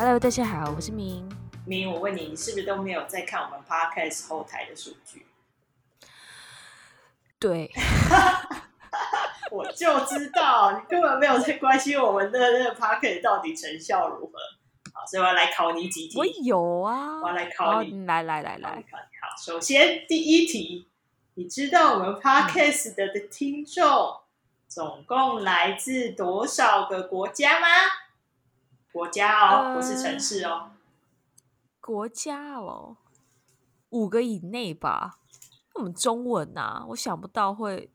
Hello，大家好，我是明明。我问你，你是不是都没有在看我们 Podcast 后台的数据？对，我就知道你根本没有在关心我们的那个 Podcast 到底成效如何。好，所以我要来考你几题。我有啊，我要来考你。来来来来，好，首先第一题，你知道我们 Podcast 的的听众总共来自多少个国家吗？国家哦，不是城市哦。呃、国家哦，五个以内吧。我们中文呐、啊，我想不到会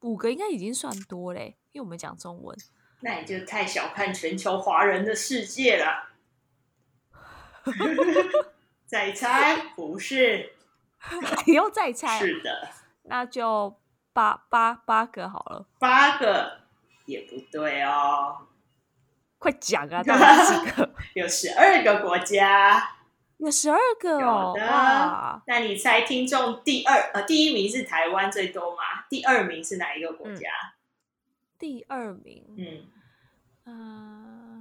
五个，应该已经算多嘞，因为我们讲中文。那你就太小看全球华人的世界了。再猜，不是？你又再猜？是的，那就八八八个好了。八个也不对哦。快讲啊！到底几个？有十二个国家，有十二个哦。有的。那你猜听众第二呃第一名是台湾最多吗？第二名是哪一个国家？嗯、第二名，嗯嗯、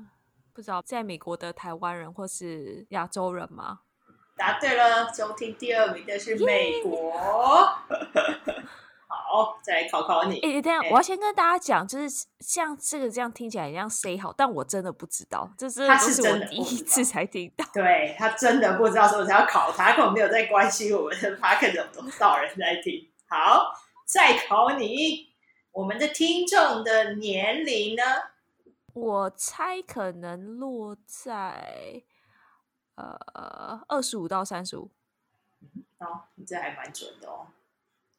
呃，不知道，在美国的台湾人或是亚洲人吗？答对了，收听第二名的是美国。好，再来考考你。哎、欸，等下，我要先跟大家讲，就是像这个这样听起来像 say 好，但我真的不知道，这是他是我第一次才听到。对，他真的不知道，所以我才要考他，他根本没有在关心我们的 podcast 有多少人在听。好，再考你，我们的听众的年龄呢？我猜可能落在呃二十五到三十五。哦，你这还蛮准的哦。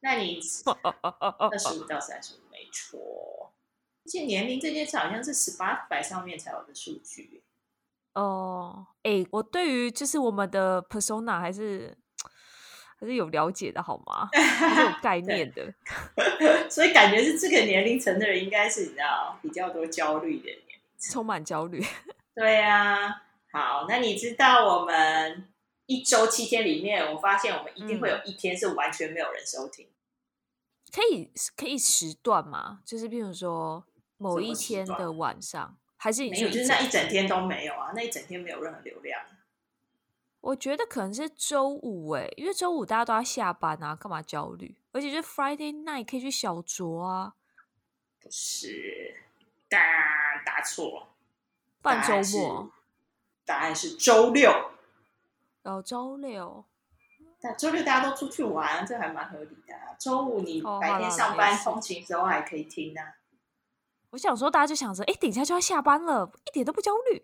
那你 二十五到三十五没错，而且年龄这件事好像是 Spotify 上面才有的数据。哦，哎，我对于就是我们的 persona 还是还是有了解的，好吗？还是有概 念的。所以感觉是这个年龄层的人，应该是你知道比较多焦虑的年龄，充满焦虑。对呀、啊，好，那你知道我们一周七天里面，我发现我们一定会有一天是完全没有人收听。可以可以时段吗？就是譬如说某一天的晚上，还是没有？就是那一整天都没有啊？那一整天没有任何流量。我觉得可能是周五哎，因为周五大家都要下班啊，干嘛焦虑？而且就 Friday night 可以去小酌啊。不是，答答错，半周末。答案是周六。哦，周六。但周六大家都出去玩，这还蛮合理的、啊。周五你白天上班通勤时候还可以听呢、啊。我想说，大家就想着，哎，等一下就要下班了，一点都不焦虑。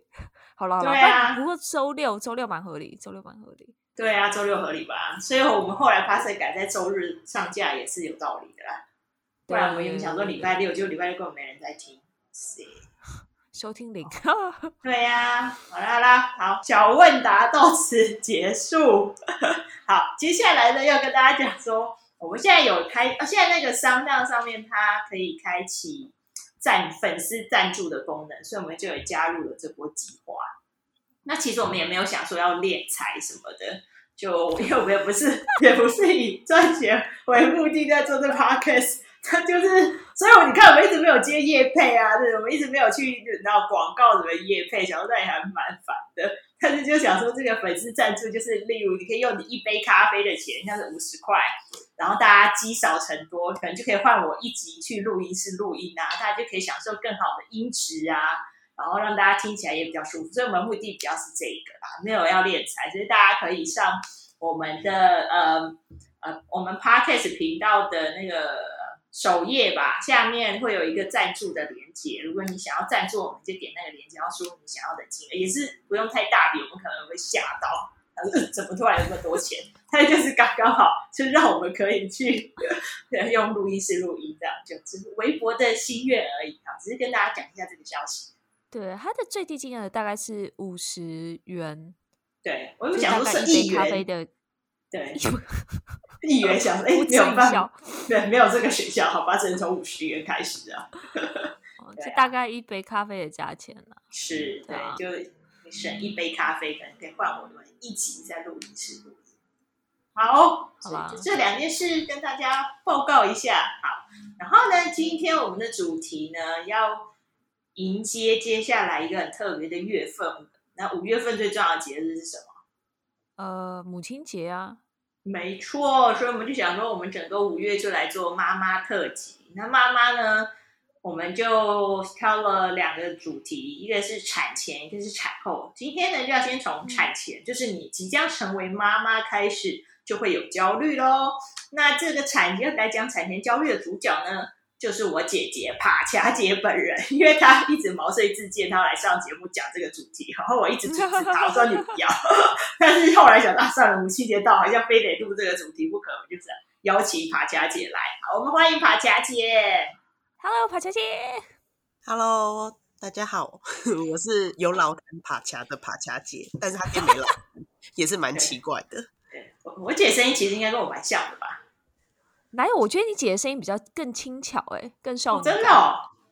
好了对啊。不过周六周六蛮合理，周六蛮合理。对啊，周六合理吧？所以我们后来发现改在周日上架也是有道理的啦。不然我们想说礼拜六，就礼拜六根本没人在听。是。收听零，对呀、啊，好啦好啦，好，小问答到此结束。好，接下来呢，要跟大家讲说，我们现在有开，现在那个商量上面，它可以开启赞粉丝赞助的功能，所以我们就有加入了这波计划。那其实我们也没有想说要敛财什么的，就因为我们也不是 也不是以赚钱为目的在做这 podcast。他 就是，所以我你看，我们一直没有接夜配啊，对，我们一直没有去那广告什么夜配，想说那也还蛮烦的。但是就想说，这个粉丝赞助就是，例如你可以用你一杯咖啡的钱，像是五十块，然后大家积少成多，可能就可以换我一集去录音室录音啊，大家就可以享受更好的音质啊，然后让大家听起来也比较舒服。所以我们目的比较是这个啊，没有要敛财，就是大家可以上我们的呃呃我们 Podcast 频道的那个。首页吧，下面会有一个赞助的连接。如果你想要赞助我们，就点那个连接，然后输入你想要的金额，也是不用太大笔，我们可能会吓到，怎么突然有那么多钱？它就是刚刚好，就让我们可以去用录音室录音，这样就只是微博的心愿而已啊，只是跟大家讲一下这个消息。对，它的最低金额大概是五十元。对，我有讲说是一杯咖啡的。对，一元小时，哎，没有办法，对，没有这个选项，好吧，只能从五十元开始啊。这大概一杯咖啡的价钱了。是，对，就你省一杯咖啡，可能可以换我们一起在录音室录音。好，好吧，就这两件事跟大家报告一下。好，然后呢，今天我们的主题呢，要迎接接下来一个很特别的月份。那五月份最重要的节日是什么？呃，母亲节啊。没错，所以我们就想说，我们整个五月就来做妈妈特辑。那妈妈呢，我们就挑了两个主题，一个是产前，一个是产后。今天呢，就要先从产前，就是你即将成为妈妈开始，就会有焦虑喽。那这个产前来讲，产前焦虑的主角呢？就是我姐姐帕恰姐本人，因为她一直毛遂自荐，她要来上节目讲这个主题，然后我一直阻止她，我说你不要。但是后来想到算了，母亲节到，好像非得录这个主题不可，我就是邀请帕恰姐来。好，我们欢迎帕恰姐。Hello，帕恰姐。Hello，大家好，我是有老痰帕恰的帕恰姐，但是她并没老，也是蛮奇怪的。对，对，我姐声音其实应该跟我蛮像的吧。哪有？我觉得你姐的声音比较更轻巧，哎，更少女、哦。真的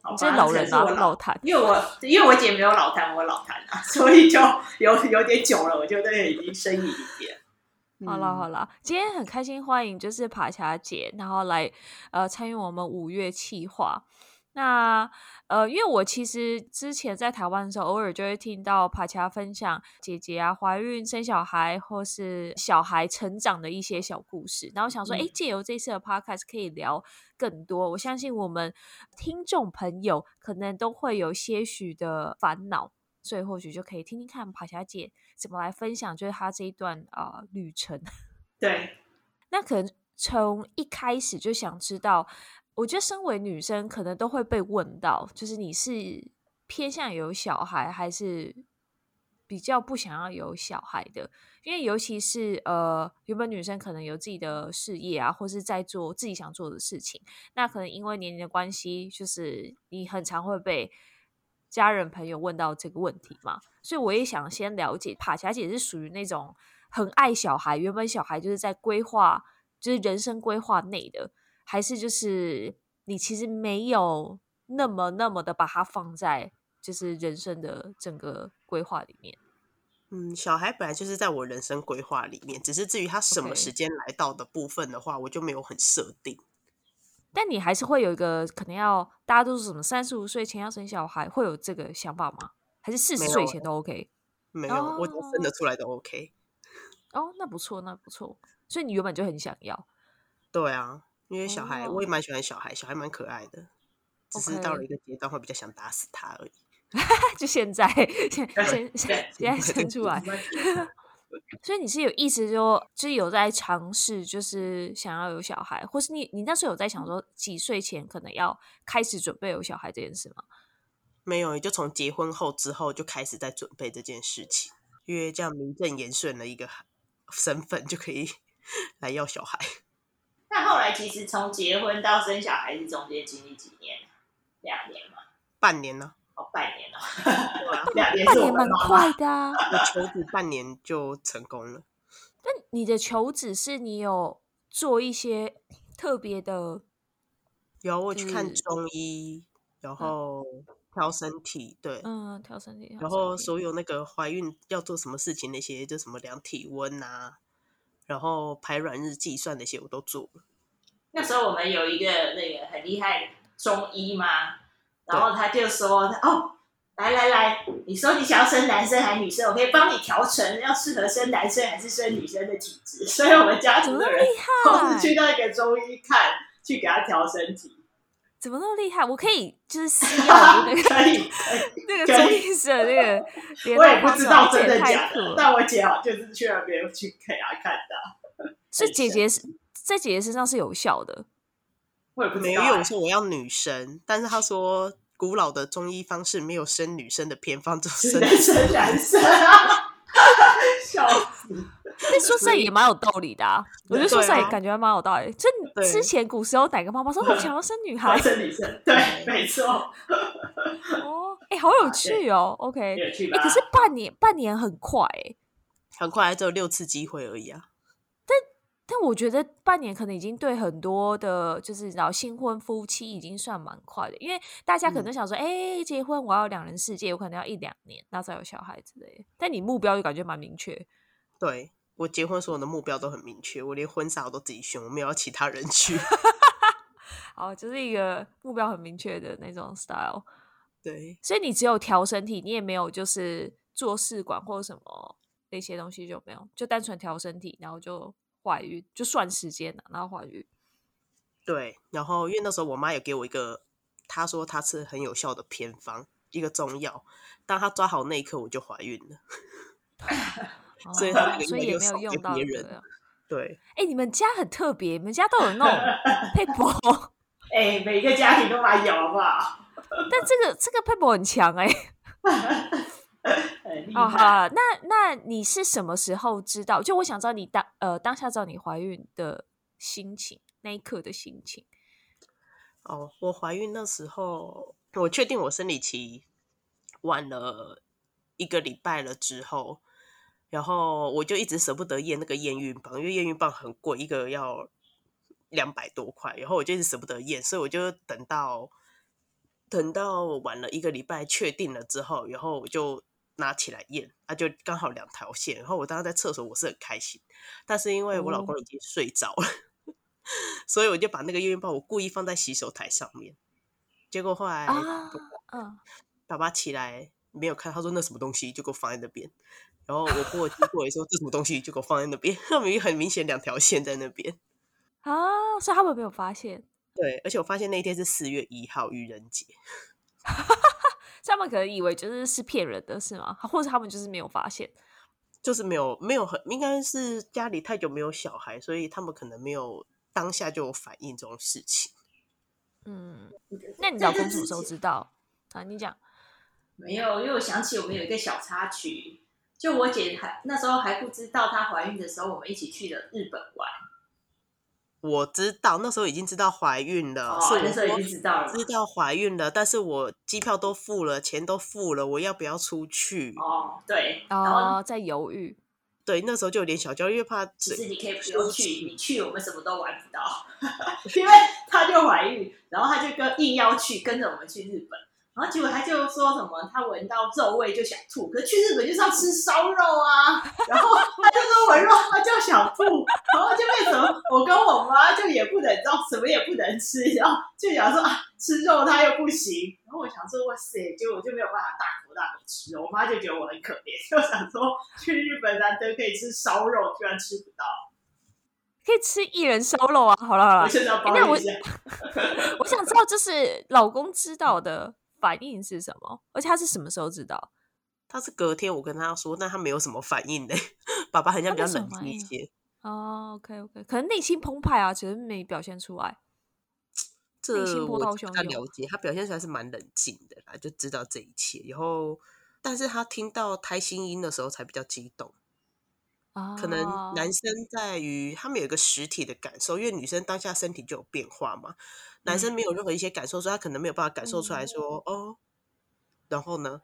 哦，这是老人啊，老痰。因为我 因为我姐没有老痰，我老痰啊，所以就有有点久了，我觉得已经生硬一点。好了好了，今天很开心，欢迎就是爬霞姐，然后来呃参与我们五月企划。那呃，因为我其实之前在台湾的时候，偶尔就会听到帕恰分享姐姐啊怀孕生小孩或是小孩成长的一些小故事，然后想说，哎、嗯，借由这次的 podcast 可以聊更多。我相信我们听众朋友可能都会有些许的烦恼，所以或许就可以听听看帕恰姐怎么来分享，就是她这一段啊、呃、旅程。对，那可能从一开始就想知道。我觉得身为女生，可能都会被问到，就是你是偏向有小孩，还是比较不想要有小孩的？因为尤其是呃，原本女生可能有自己的事业啊，或是在做自己想做的事情，那可能因为年龄的关系，就是你很常会被家人朋友问到这个问题嘛。所以我也想先了解，帕霞姐是属于那种很爱小孩，原本小孩就是在规划，就是人生规划内的。还是就是你其实没有那么那么的把它放在就是人生的整个规划里面。嗯，小孩本来就是在我人生规划里面，只是至于他什么时间来到的部分的话.我就没有很设定。但你还是会有一个可能要大家都是什么三十五岁前要生小孩，会有这个想法吗？还是四十岁前都 OK？没有，没有 oh. 我都分得出来都 OK。哦，oh, 那不错，那不错。所以你原本就很想要。对啊。因为小孩，我也蛮喜欢小孩，小孩蛮可爱的，只是到了一个阶段会比较想打死他而已。就现在，现 现现在生出来，所以你是有意思说，就是有在尝试，就是想要有小孩，或是你你那时候有在想说，几岁前可能要开始准备有小孩这件事吗？没有，也就从结婚后之后就开始在准备这件事情，因为这样名正言顺的一个身份就可以来要小孩。那后来其实从结婚到生小孩是中间经历几年？两年嘛？半年呢？哦，半年 了，两年半年蛮快的啊！我求子半年就成功了。那你的求子是你有做一些特别的？有，我去看中医，然后调身体，对，嗯，调身体，然后所有那个怀孕要做什么事情那些，就什么量体温啊。然后排卵日计算那些我都做了。那时候我们有一个那个很厉害的中医嘛，然后他就说：“哦，来来来，你说你想要生男生还是女生？我可以帮你调成要适合生男生还是生女生的体质。”所以我们家族的人都是 去那个中医看，去给他调身体。怎么那么厉害？我可以就是私要 那个可以那个中医师的那个，我也不知道真的假的。但我姐好就是去那边去给他看的。是姐姐是在姐姐身上是有效的。我也不知道。没有说我要女生，但是她说古老的中医方式没有生女生的偏方，就生男生男生啊，笑死。那说实在也蛮有道理的啊，我觉得说实在也感觉还蛮有道理。就之前古时候哪个妈妈说我想要生女孩，生女生，对，没错。哦，哎，好有趣哦。OK，哎，可是半年，半年很快，哎，很快，还只有六次机会而已啊。但但我觉得半年可能已经对很多的，就是然后新婚夫妻已经算蛮快的，因为大家可能想说，哎，结婚我要两人世界，我可能要一两年，那才有小孩之类。但你目标就感觉蛮明确，对。我结婚所有的目标都很明确，我连婚纱我都自己选，我没有要其他人去。好，就是一个目标很明确的那种 style。对，所以你只有调身体，你也没有就是做试管或者什么那些东西就没有，就单纯调身体，然后就怀孕，就算时间了，然后怀孕。对，然后因为那时候我妈有给我一个，她说她吃很有效的偏方，一个中药，当她抓好那一刻，我就怀孕了。所以他那个所以也没有用到别人。对，哎，你们家很特别，你们家都有那种配博。哎，每个家庭都蛮有，好不好？但这个这个配博很强哎。哦，好，那那你是什么时候知道？就我想知道你当呃当下知道你怀孕的心情，那一刻的心情。哦，我怀孕那时候，我确定我生理期晚了一个礼拜了之后，然后我就一直舍不得验那个验孕棒，因为验孕棒很贵，一个要两百多块，然后我就一直舍不得验，所以我就等到等到晚了一个礼拜确定了之后，然后我就拿起来验，啊，就刚好两条线，然后我当时在厕所，我是很开心，但是因为我老公已经睡着了。嗯 所以我就把那个验孕棒我故意放在洗手台上面，结果后来，嗯，爸爸起来没有看，他说那什么东西，就给我放在那边。然后我婆婆经过也说这什么东西，就给我放在那边。他们很明显两条线在那边啊，所以他们没有发现。对，而且我发现那一天是四月一号愚人节，他们可能以为就是是骗人的，是吗？或者他们就是没有发现，就是没有没有很应该是家里太久没有小孩，所以他们可能没有。当下就有反应这种事情，嗯，那你老公什么时候知道？啊，你讲没有？因为我想起我们有一个小插曲，就我姐还那时候还不知道她怀孕的时候，我们一起去了日本玩。我知道那时候已经知道怀孕了，哦，那时候已经知道了，知道怀孕了，但是我机票都付了，钱都付了，我要不要出去？哦，对，然后在犹豫。对，那时候就有点小焦虑，因为怕。其实你可以不用去，你去我们什么都玩不到，因为她就怀孕，然后她就跟硬要去，跟着我们去日本。然后结果他就说什么，他闻到肉味就想吐，可是去日本就是要吃烧肉啊。然后他就说闻肉他就想吐，然后就变成我跟我妈就也不能，知道什么也不能吃，然后就想说啊，吃肉他又不行。然后我想说哇塞，结果我就没有办法大口大口吃，我妈就觉得我很可怜，就想说去日本难得可以吃烧肉，居然吃不到，可以吃一人烧肉啊！好了好了，那我 我想知道，就是老公知道的。反应是什么？而且他是什么时候知道？他是隔天我跟他说，但他没有什么反应的。爸爸好像比较冷静一些。哦，OK OK，可能内心澎湃啊，其实没表现出来。这我他了解，他表现出来是蛮冷静的啦，就知道这一切。然后，但是他听到胎心音的时候才比较激动。哦，可能男生在于他们有一个实体的感受，因为女生当下身体就有变化嘛。男生没有任何一些感受，所以他可能没有办法感受出来说、嗯、哦，然后呢？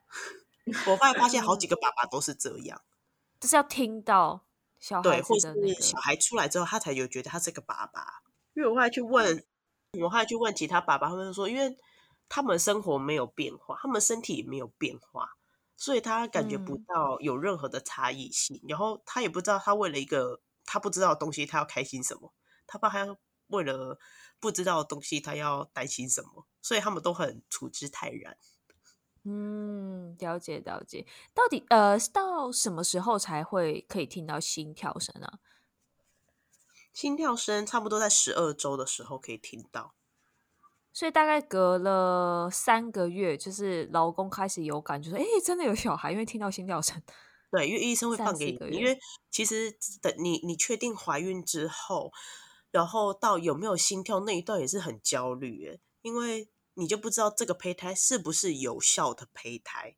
我后来发现好几个爸爸都是这样，就是要听到小孩、那个、对，或者是小孩出来之后，他才有觉得他是个爸爸。因为我后来去问，我后来去问其他爸爸，他们说，因为他们生活没有变化，他们身体也没有变化，所以他感觉不到有任何的差异性。嗯、然后他也不知道，他为了一个他不知道的东西，他要开心什么？他爸还要为了。不知道的东西，他要担心什么，所以他们都很处之泰然。嗯，了解了解。到底呃，到什么时候才会可以听到心跳声啊？心跳声差不多在十二周的时候可以听到，所以大概隔了三个月，就是老公开始有感觉说，哎，真的有小孩，因为听到心跳声。对，因为医生会放给你，因为其实等你你确定怀孕之后。然后到有没有心跳那一段也是很焦虑诶，因为你就不知道这个胚胎是不是有效的胚胎。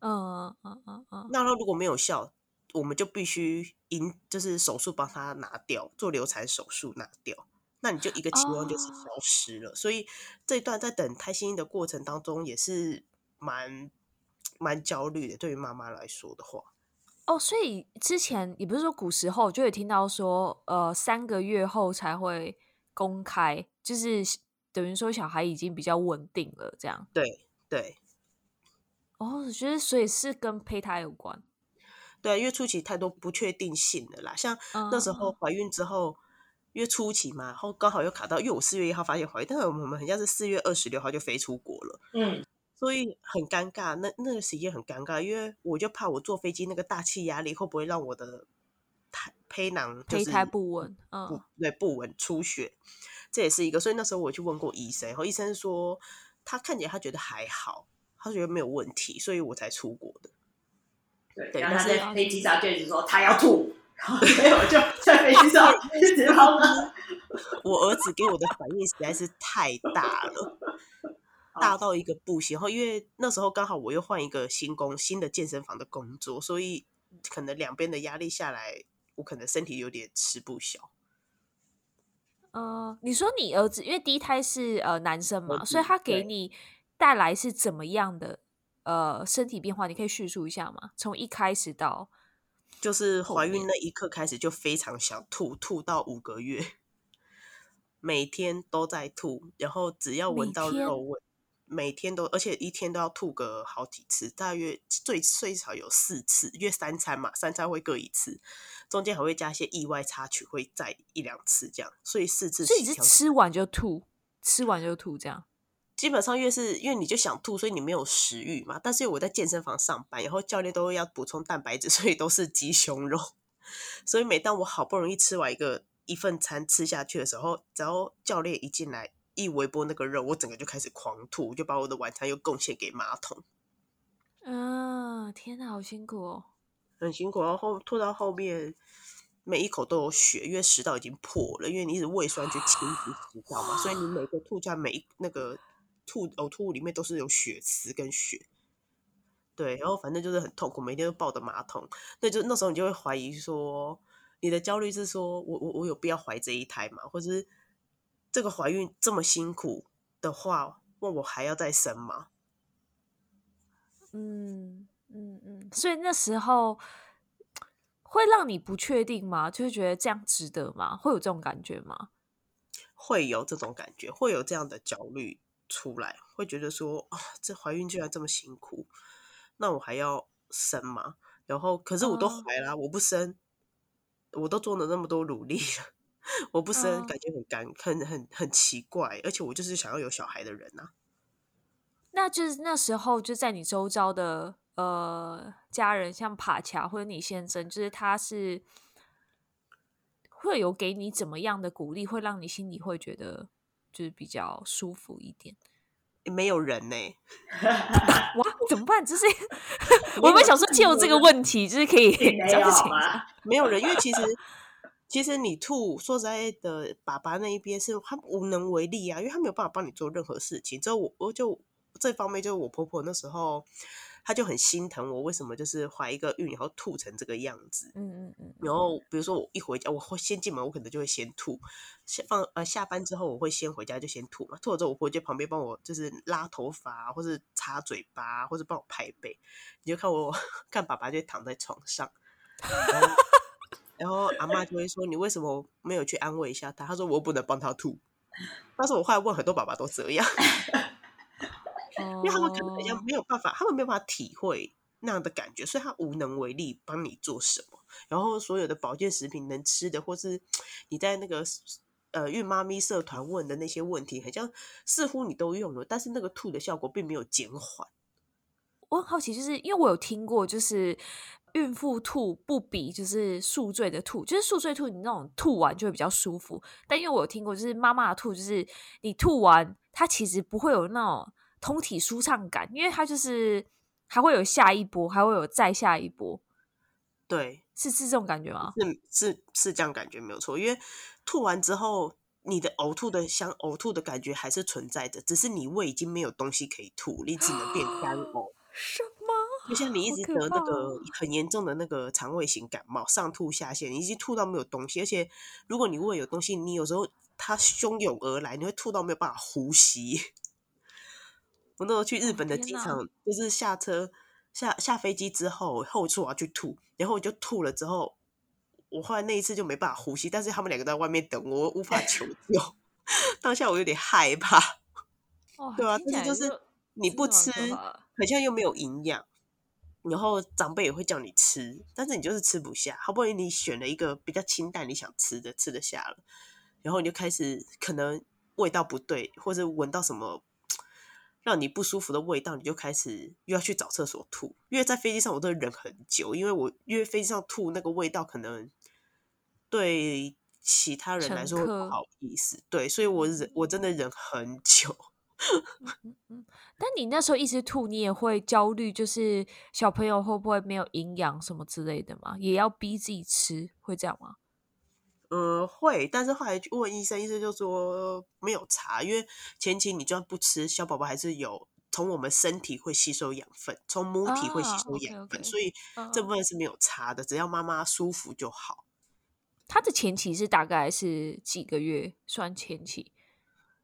嗯嗯嗯嗯。那他如果没有效，我们就必须引，就是手术帮他拿掉，做流产手术拿掉。那你就一个期望就是消失了。哦、所以这一段在等胎心音的过程当中也是蛮蛮焦虑的，对于妈妈来说的话。哦，所以之前也不是说古时候就有听到说，呃，三个月后才会公开，就是等于说小孩已经比较稳定了，这样。对对。哦，我觉得所以是跟胚胎有关。对，因为初期太多不确定性的啦，像那时候怀孕之后，嗯、因为初期嘛，然后刚好又卡到，因为我四月一号发现怀孕，但是我们好像是四月二十六号就飞出国了。嗯。所以很尴尬。那那个时间很尴尬，因为我就怕我坐飞机那个大气压力会不会让我的胎胚囊就是胚胎不稳，嗯，不对，不稳出血，这也是一个。所以那时候我去问过医生，然后医生说他看起来他觉得还好，他觉得没有问题，所以我才出国的。对，然后他在飞机上就一直说他要吐，然后所以我就在飞机上一直跑呢。我儿子给我的反应实在是太大了，大到一个不行。然后因为那时候刚好我又换一个新工，新的健身房的工作，所以可能两边的压力下来，我可能身体有点吃不消。呃，你说你儿子因为第一胎是呃男生嘛，所以他给你带来是怎么样的呃身体变化？你可以叙述一下吗？从一开始到就是怀孕那一刻开始就非常想吐，吐到五个月。每天都在吐，然后只要闻到肉味，每天，每天都，而且一天都要吐个好几次，大约最最少有四次，因为三餐嘛，三餐会各一次，中间还会加一些意外插曲，会再一两次这样，所以四次。所以你是吃完就吐，吃完就吐这样？基本上越是因为你就想吐，所以你没有食欲嘛。但是我在健身房上班，然后教练都要补充蛋白质，所以都是鸡胸肉。所以每当我好不容易吃完一个。一份餐吃下去的时候，只要教练一进来一微波那个肉，我整个就开始狂吐，就把我的晚餐又贡献给马桶。啊，天哪，好辛苦哦，很辛苦。然后吐到后面，每一口都有血，因为食道已经破了，因为你一直胃酸去清洗食道嘛，所以你每个吐下，每一那个吐呕吐物里面都是有血丝跟血。对，然后反正就是很痛苦，每天都抱着马桶。那就那时候你就会怀疑说。你的焦虑是说我我我有必要怀这一胎吗？或者是这个怀孕这么辛苦的话，问我还要再生吗？嗯嗯嗯，所以那时候会让你不确定吗？就是觉得这样值得吗？会有这种感觉吗？会有这种感觉，会有这样的焦虑出来，会觉得说啊，这怀孕居然这么辛苦，那我还要生吗？然后可是我都怀了，嗯，我不生。我都做了那么多努力了，我不生，感觉很干，很很很奇怪，而且我就是想要有小孩的人呐、啊。那就是那时候就在你周遭的呃家人，像帕恰或者你先生，就是他是会有给你怎么样的鼓励，会让你心里会觉得就是比较舒服一点。没有人呢、欸，哇，怎么办？就是 我们想说，借由这个问题，就是可以这样子吗？没有人，因为其实其实你吐，说实在的，爸爸那一边是他无能为力啊，因为他没有办法帮你做任何事情。之后我我就这方面，就是我婆婆那时候。他就很心疼我，为什么就是怀一个孕然后吐成这个样子？嗯嗯嗯。然后比如说我一回家，我会先进门，我可能就会先吐。下放呃下班之后，我会先回家就先吐嘛。吐了之后，我婆婆就旁边帮我就是拉头发，或是擦嘴巴，或者帮我拍背。你就看我看爸爸就躺在床上，然后，然后阿妈就会说：“你为什么没有去安慰一下他？”他说：“我不能帮他吐。”但是我后来问很多爸爸都这样。因为他们可能没有办法，他们没有办法体会那样的感觉，所以他无能为力帮你做什么。然后所有的保健食品能吃的，或是你在那个呃孕妈咪社团问的那些问题，好像似乎你都用了，但是那个吐的效果并没有减缓。我很好奇，就是因为我有听过，就是孕妇吐不比就是宿醉的吐，就是宿醉吐你那种吐完就会比较舒服，但因为我有听过，就是妈妈的吐，就是你吐完它其实不会有那种。通体舒畅感，因为它就是还会有下一波，还会有再下一波。对，是是这种感觉吗？是是是这样感觉没有错，因为吐完之后，你的呕吐的想呕吐的感觉还是存在的，只是你胃已经没有东西可以吐，你只能变干呕。什么？就像你一直得那个很严重的那个肠胃型感冒，上吐下泻，你已经吐到没有东西，而且如果你胃有东西，你有时候它汹涌而来，你会吐到没有办法呼吸。我那时候去日本的机场，哦、就是下车下下飞机之后，后处我要去吐，然后我就吐了之后，我后来那一次就没办法呼吸，但是他们两个在外面等我，我无法求 救。当下我有点害怕，哦、对啊，但是就是你不吃，好像又没有营养，然后长辈也会叫你吃，但是你就是吃不下。好不容易你选了一个比较清淡你想吃的，吃得下了，然后你就开始可能味道不对，或者闻到什么。让你不舒服的味道，你就开始又要去找厕所吐。因为在飞机上我都忍很久，因为我因为飞机上吐那个味道可能对其他人来说会不好意思，对，所以我忍我真的忍很久。但你那时候一直吐，你也会焦虑，就是小朋友会不会没有营养什么之类的吗？也要逼自己吃，会这样吗？嗯，会，但是后来问医生，医生就说没有查，因为前期你就算不吃，小宝宝还是有从我们身体会吸收养分，从母体会吸收养分，啊、okay, okay. 所以这部分是没有查的，只要妈妈舒服就好。他的前期是大概是几个月算前期？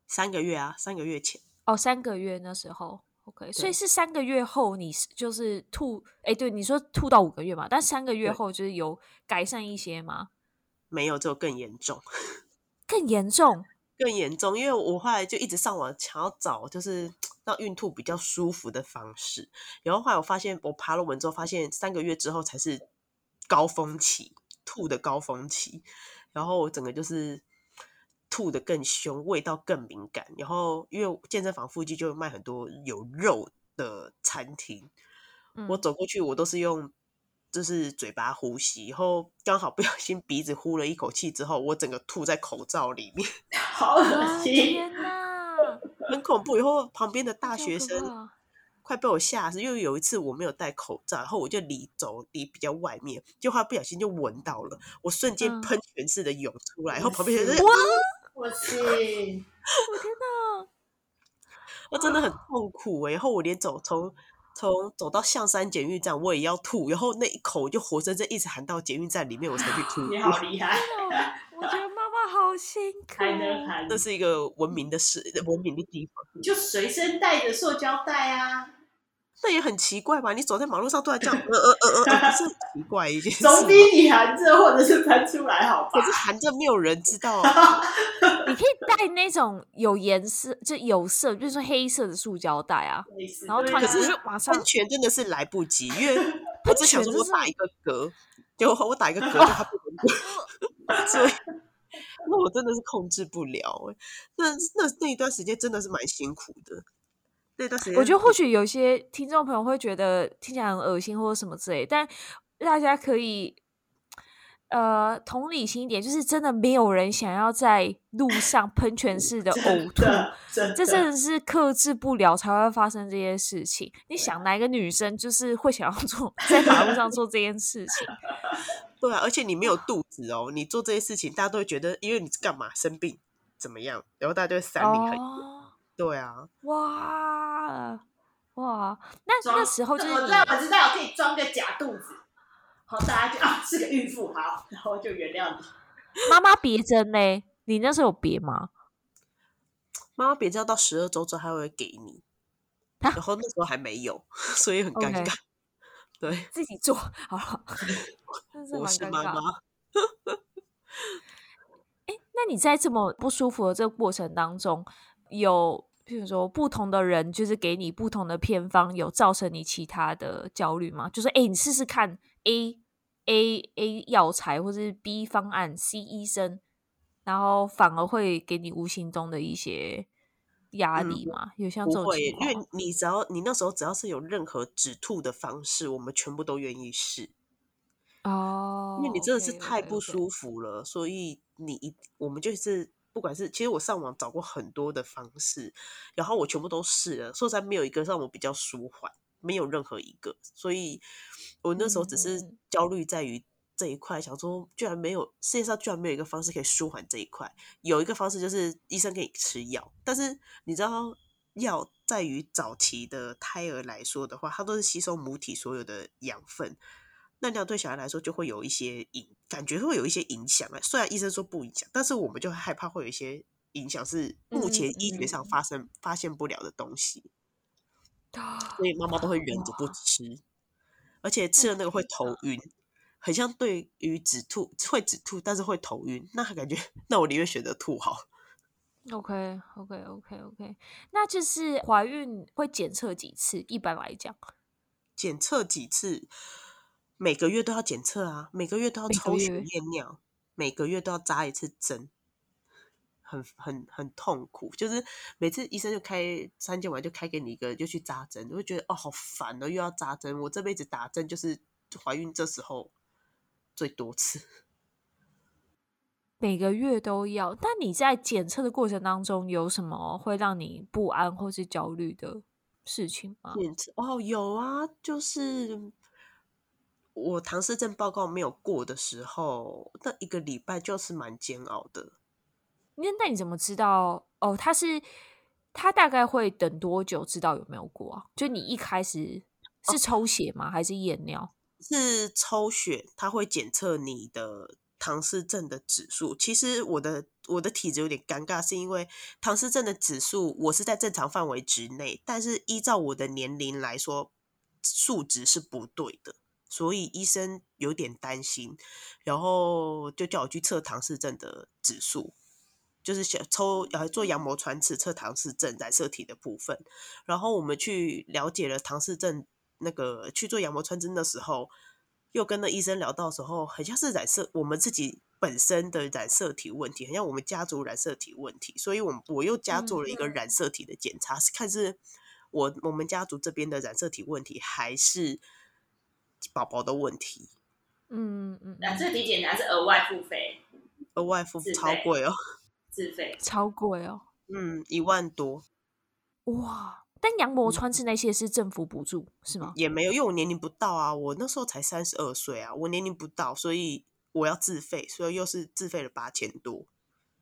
三个月啊，三个月前哦，三个月那时候，OK，所以是三个月后你就是吐，哎，对，你说吐到五个月嘛，但三个月后就是有改善一些吗？没有，就更严重，更严重，更严重，因为我后来就一直上网想要找就是 让孕吐比较舒服的方式，然后后来我发现我爬了文之后发现三个月之后才是高峰期，吐的高峰期，然后我整个就是。吐的更凶，味道更敏感。然后，因为健身房附近就卖很多有肉的餐厅，嗯、我走过去，我都是用就是嘴巴呼吸。然后刚好不小心鼻子呼了一口气之后，我整个吐在口罩里面，好恶心！天哪，很恐怖。以后旁边的大学生快被我吓死，因为有一次我没有戴口罩，然后我就离走离比较外面，就他不小心就闻到了，我瞬间喷泉似的涌出来，嗯、然后旁边人哇！我去！我天哪！我真的很痛苦哎。然后我连走从从走到象山检运站，我也要吐。然后那一口就活生生一直含到检运站里面，我才去 吐。你好厉害！我觉得妈妈好辛 苦。还能含？这是一个文明的事，文明的地方。你就随身带着塑胶袋啊。那也很奇怪吧？你走在马路上突然这样，呃呃呃呃，不是很奇怪一件事。总比你含着或者是喷出来好吧？可是含着没有人知道。你可以带那种有颜色，就有色，就是说黑色的塑胶袋啊。然后突然是马上喷泉真的是来不及，因为我只想说我打一个嗝，结果我打一个嗝，就他不能，所以那我真的是控制不了。那那那一段时间真的是蛮辛苦的。我觉得或许有些听众朋友会觉得听起来很恶心或者什么之类，但大家可以呃同理心一点，就是真的没有人想要在路上喷泉式的呕吐，这真的是克制不了才会发生这些事情。你想哪一个女生就是会想要做在马路上做这件事情？对啊，而且你没有肚子哦，你做这些事情，大家都会觉得因为你干嘛生病怎么样，然后大家就会闪你很远。哦对啊，哇哇，那装那时候就是我知道，我知道，我可以装个假肚子，好，大家就啊是个孕妇，好，然后就原谅你。妈妈别针呢？你那时候有别吗？妈妈别针要到十二周之后还会给你，啊、然后那时候还没有，所以很尴尬。Okay. 对，自己做好了，我是妈妈。哎，那你在这么不舒服的这个过程当中，有，譬如说不同的人，就是给你不同的偏方，有造成你其他的焦虑吗？就是，哎，你试试看 A A A 药材，或者是 B 方案，C 医生，然后反而会给你无形中的一些压力吗？嗯、有像这种情况？因为你只要你那时候只要是有任何止吐的方式，我们全部都愿意试。哦，因为你真的是太不舒服了，okay, okay, okay. 所以你一我们就是。不管是，其实我上网找过很多的方式，然后我全部都试了，说实在没有一个让我比较舒缓，没有任何一个，所以我那时候只是焦虑在于这一块，嗯、想说居然没有世界上居然没有一个方式可以舒缓这一块，有一个方式就是医生给你吃药，但是你知道药在于早期的胎儿来说的话，它都是吸收母体所有的养分。那这样对小孩来说就会有一些影，感觉会有一些影响啊。虽然医生说不影响，但是我们就害怕会有一些影响，是目前医学上发生、嗯、发现不了的东西。所以妈妈都会忍着不吃，而且吃了那个会头晕，很像对于止吐会止吐，但是会头晕。那感觉，那我宁愿选择吐好。OK OK OK OK，那就是怀孕会检测几次？一般来讲，检测几次？每个月都要检测啊，每个月都要抽血验尿，每个月都要扎一次针，很很很痛苦，就是每次医生就开三件完就开给你一个，就去扎针，就会觉得哦好烦哦，又要扎针。我这辈子打针就是怀孕这时候最多次，每个月都要。但你在检测的过程当中有什么会让你不安或是焦虑的事情吗？检测哦，有啊，就是。我唐氏症报告没有过的时候，那一个礼拜就是蛮煎熬的。那那你怎么知道？哦，他是他大概会等多久知道有没有过啊？就你一开始是抽血吗？哦、还是验尿？是抽血，他会检测你的唐氏症的指数。其实我的我的体质有点尴尬，是因为唐氏症的指数我是在正常范围之内，但是依照我的年龄来说，数值是不对的。所以医生有点担心，然后就叫我去测唐氏症的指数，就是想抽呃做羊膜穿刺测唐氏症染色体的部分。然后我们去了解了唐氏症那个去做羊膜穿针的时候，又跟那医生聊到的时候，很像是染色我们自己本身的染色体问题，很像我们家族染色体问题。所以我们我又加做了一个染色体的检查，是看是我我们家族这边的染色体问题还是。宝宝的问题，嗯嗯，染色体检查是额外付费，额外付费超贵哦，自费超贵哦，嗯，一万多，哇！但羊膜穿刺那些是政府补助是吗？也没有，因为我年龄不到啊，我那时候才三十二岁啊，我年龄不到，所以我要自费，所以又是自费了八千多。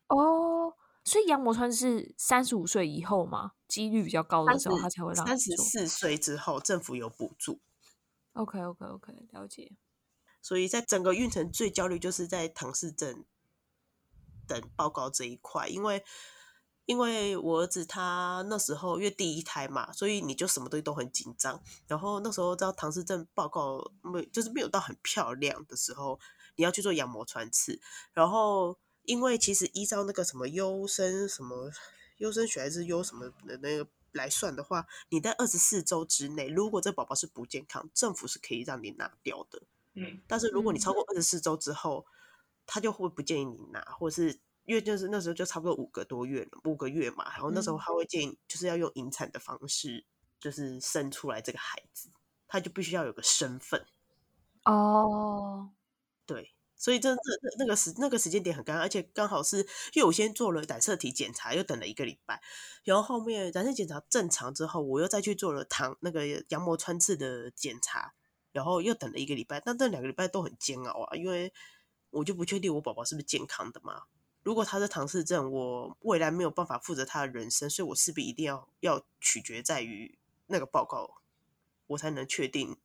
哦，所以羊膜穿是三十五岁以后嘛，几率比较高的时候，他才会让三十四岁之后政府有补助。OK，OK，OK，了解。所以在整个运程最焦虑就是在唐氏症等报告这一块，因为因为我儿子他那时候因为第一胎嘛，所以你就什么东西都很紧张。然后那时候知道唐氏症报告没就是没有到很漂亮的时候，你要去做羊膜穿刺。然后因为其实依照那个什么优生什么优生学还是优什么的那个。来算的话，你在二十四周之内，如果这宝宝是不健康，政府是可以让你拿掉的。嗯，但是如果你超过二十四周之后，他就会不建议你拿，或是因为就是那时候就差不多五个多月了，五个月嘛，然后那时候他会建议就是要用引产的方式，就是生出来这个孩子，他就必须要有个身份。哦，对。所以这这那个时那个时间点很尴尬，而且刚好是因为我先做了染色体检查，又等了一个礼拜，然后后面染色检查正常之后，我又再去做了糖那个羊膜穿刺的检查，然后又等了一个礼拜，但这两个礼拜都很煎熬啊，因为我就不确定我宝宝是不是健康的嘛。如果他是唐氏症，我未来没有办法负责他的人生，所以我势必一定要要取决在于那个报告，我才能确定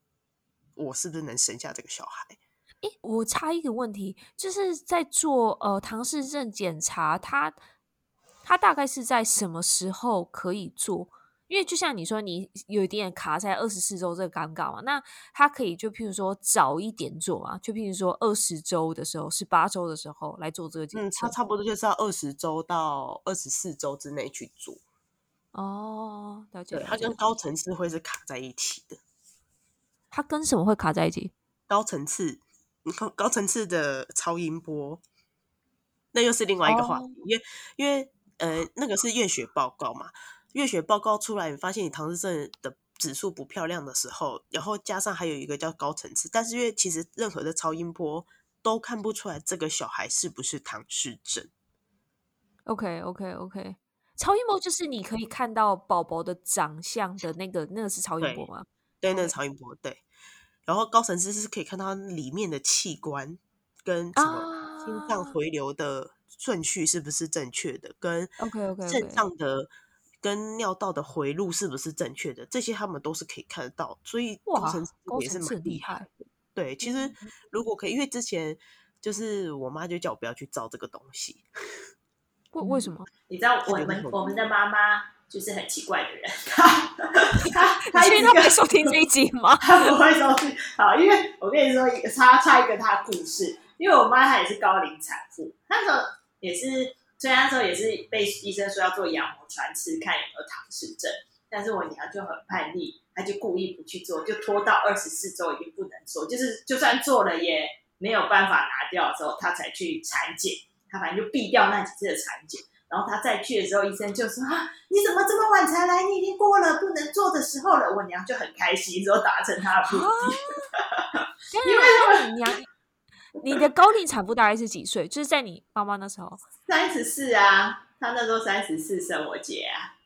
我是不是能生下这个小孩。诶，我插一个问题，就是在做呃唐氏症检查，它它大概是在什么时候可以做？因为就像你说，你有一点卡在二十四周这个尴尬嘛，那它可以就譬如说早一点做嘛，就譬如说二十周的时候，十八周的时候来做这个检查。嗯，它差不多就是要二十周到二十四周之内去做。哦，了解。对，它跟高层次会是卡在一起的。它跟什么会卡在一起？高层次。高高层次的超音波，那又是另外一个话题。Oh. 因为因为呃，那个是验血报告嘛，验血报告出来，你发现你唐氏症的指数不漂亮的时候，然后加上还有一个叫高层次，但是因为其实任何的超音波都看不出来这个小孩是不是唐氏症。OK OK OK，超音波就是你可以看到宝宝的长相的那个，那个是超音波吗？对，对，那个超音波对。然后高层次是可以看到里面的器官跟什么心脏回流的顺序是不是正确的，跟 OK OK 肾脏的跟尿道的回路是不是正确的，这些他们都是可以看得到，所以高层次也是蛮厉害。对，其实如果可以，因为之前就是我妈就叫我不要去照这个东西。为为什么？你知道我们我们的妈妈。就是很奇怪的人，他他他因为他会收听这一集吗？他不会收听。好，因为我跟你说，插插一个他的故事。因为我妈她也是高龄产妇，那时候也是，虽然那时候也是被医生说要做羊膜穿刺，看有没有唐氏症，但是我娘就很叛逆，她就故意不去做，就拖到二十四周已经不能做，就是就算做了也没有办法拿掉的时候，她才去产检。她反正就避掉那几次的产检。然后他再去的时候，医生就说啊，你怎么这么晚才来？你已经过了不能做的时候了。我娘就很开心，说达成他的目的。啊、因为你娘，你的高龄产妇大概是几岁？就是在你妈妈那时候，三十四啊，她那时候三十四生我姐啊。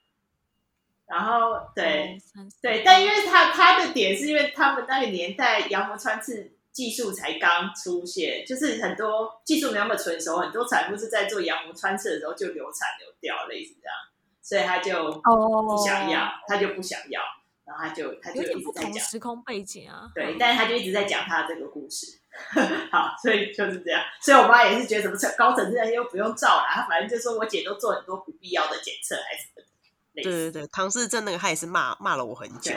然后对、哦、对，但因为他他的点是因为他们那个年代羊膜穿刺。技术才刚出现，就是很多技术没那么成熟，很多产妇是在做羊膜穿刺的时候就流产流掉，类似这样，所以他就不想要，哦、他就不想要，然后他就他就一直在讲。时空背景啊，对，但是他就一直在讲他的这个故事，好，所以就是这样，所以我妈也是觉得什么层高层次那些又不用照啦，反正就说我姐都做很多不必要的检测还是什么的，对对对，唐氏症那个她也是骂骂了我很久。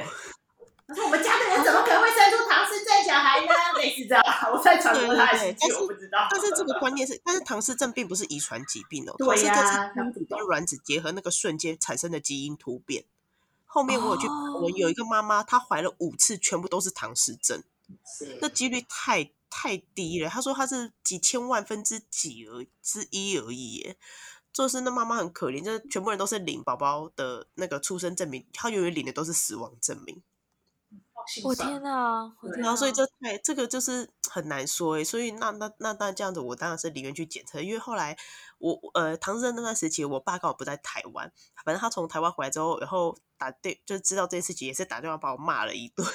他说：“我们家的人怎么可能会生出唐氏症小孩呢？类似这样，我在传播他的信息，我不知道。但是这个观念是，但是唐氏症并不是遗传疾病哦。对呀、啊，它是跟卵子结合那个瞬间产生的基因突变。后面我有去，我有一个妈妈，她怀了五次，全部都是唐氏症，那几率太太低了。她说她是几千万分之几而之一而已耶。就是那妈妈很可怜，就是全部人都是领宝宝的那个出生证明，她永远领的都是死亡证明。”我天哪！然后所以这太这个就是很难说诶，所以那那那那这样子，我当然是宁愿去检测，因为后来我呃唐氏那段时期，我爸刚好不在台湾，反正他从台湾回来之后，然后打电就知道这件事情，也是打电话把我骂了一顿。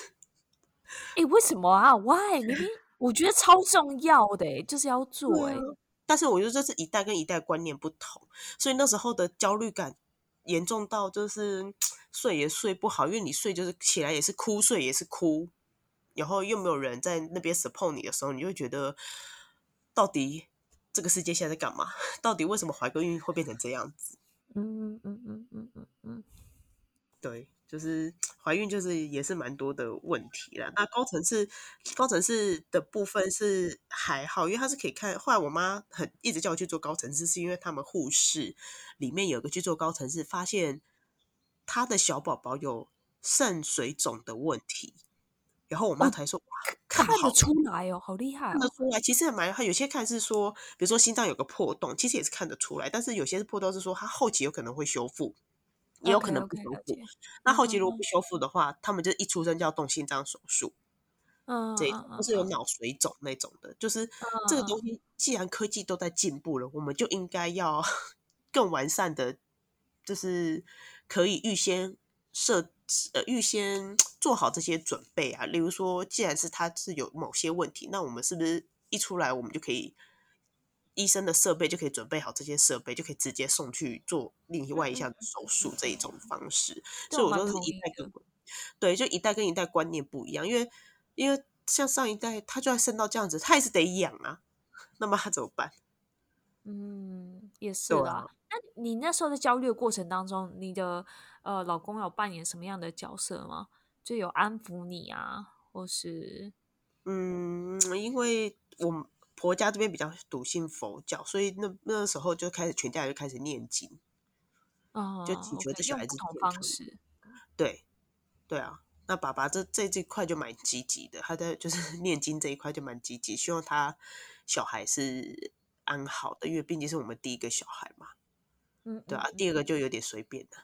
哎，为什么啊？Why？明明我觉得超重要的，就是要做诶。但是我觉得这是一代跟一代观念不同，所以那时候的焦虑感严重到就是。睡也睡不好，因为你睡就是起来也是哭，睡也是哭，然后又没有人在那边 support 你的时候，你就会觉得到底这个世界现在在干嘛？到底为什么怀个孕会变成这样子？嗯嗯嗯嗯嗯嗯，对，就是怀孕就是也是蛮多的问题啦。那高层次高层次的部分是还好，因为他是可以看。后来我妈很一直叫我去做高层次，是因为他们护士里面有个去做高层次，发现。他的小宝宝有肾水肿的问题，然后我妈才说：“哇、哦，看得出来哦，好厉害、哦，看得出来。其实也蛮，他有些看是说，比如说心脏有个破洞，其实也是看得出来。但是有些是破洞，是说他后期有可能会修复，也有可能不修复。Okay, okay, 那后期如果不修复的话，嗯、他们就一出生就要动心脏手术。嗯，这不是有脑水肿那种的，就是这个东西。既然科技都在进步了，我们就应该要 更完善的，就是。”可以预先设呃预先 做好这些准备啊，例如说，既然是他是有某些问题，那我们是不是一出来我们就可以医生的设备就可以准备好这些设备，就可以直接送去做另外一项手术这一种方式？嗯、所以我说是一代跟对，就一代跟一代观念不一样，因为因为像上一代他就要生到这样子，他也是得养啊，那么他怎么办？嗯，也是啦。那你那时候在焦虑的过程当中，你的呃老公有扮演什么样的角色吗？就有安抚你啊，或是嗯，因为我婆家这边比较笃信佛教，所以那那时候就开始全家就开始念经，哦，就祈求这小孩子健康。方式对，对啊。那爸爸这这这块就蛮积极的，他在就是 念经这一块就蛮积极，希望他小孩是安好的，因为毕竟是我们第一个小孩嘛。嗯，对啊，第二个就有点随便的。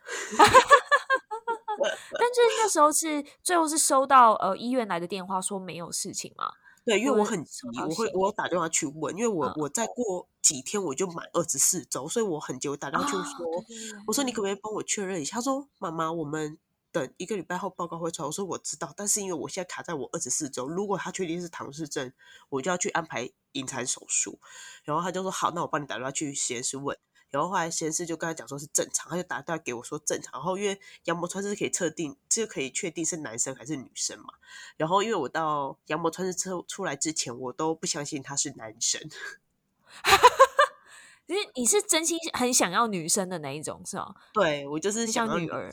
但是那时候是最后是收到呃医院来的电话说没有事情嘛？对，因为我很急，我会我打电话去问，因为我、嗯、我再过几天我就满二十四周，所以我很急，我打电话去说，哦、我说你可不可以帮我确认一下？他说妈妈，我们等一个礼拜后报告会出来。我说我知道，但是因为我现在卡在我二十四周，如果他确定是唐氏症，我就要去安排引产手术。然后他就说好，那我帮你打电话去实验室问。然后后来实验室就跟他讲说是正常，他就打电话给我说正常。然后因为羊膜穿刺是可以测定，这个可以确定是男生还是女生嘛。然后因为我到羊膜穿刺出出来之前，我都不相信他是男生。其实你是真心很想要女生的那一种，是吗？对，我就是想要女儿。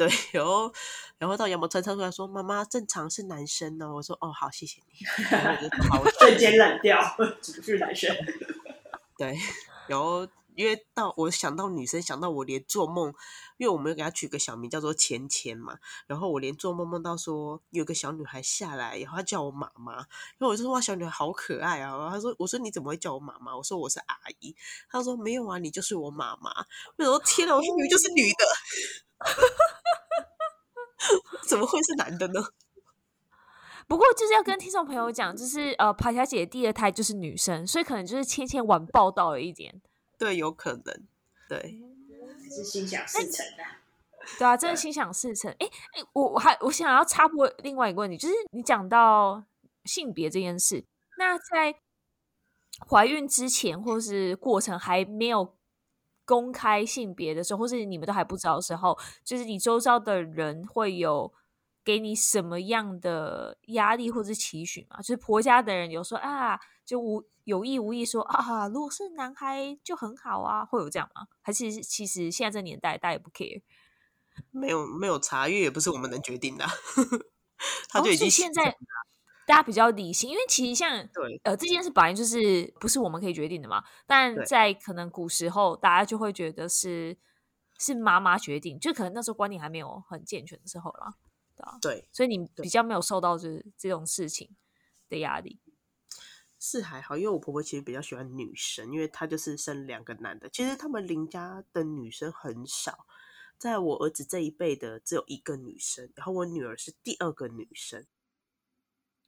对，然后然后到羊膜穿刺出来说妈妈正常是男生呢。我说哦好，谢谢你。然后我就好，瞬间冷掉，只是男生。对。然后，因为到我想到女生，想到我连做梦，因为我们给她取个小名叫做钱钱嘛，然后我连做梦梦到说有个小女孩下来，然后她叫我妈妈，然后我就说哇，小女孩好可爱啊，然后她说，我说你怎么会叫我妈妈？我说我是阿姨，她说没有啊，你就是我妈妈。我说天哪，我说明明就是女的，怎么会是男的呢？不过就是要跟听众朋友讲，就是呃，爬小姐第二胎就是女生，所以可能就是芊芊晚报道了一点。对，有可能，对，是心想事成的。对啊，真的心想事成。哎哎，我我还我想要插播另外一个问题，就是你讲到性别这件事，那在怀孕之前或是过程还没有公开性别的时候，或是你们都还不知道的时候，就是你周遭的人会有。给你什么样的压力或者期许吗？就是婆家的人有说啊，就无有意无意说啊，如果是男孩就很好啊，会有这样吗？还是其实现在这年代大家也不 care？没有没有查阅，也不是我们能决定的。他就已经、哦、现在大家比较理性，因为其实像对呃这件事本来就是不是我们可以决定的嘛。但在可能古时候，大家就会觉得是是妈妈决定，就可能那时候观念还没有很健全的时候啦。对，所以你比较没有受到就是这种事情的压力，是还好，因为我婆婆其实比较喜欢女生，因为她就是生两个男的。其实他们邻家的女生很少，在我儿子这一辈的只有一个女生，然后我女儿是第二个女生，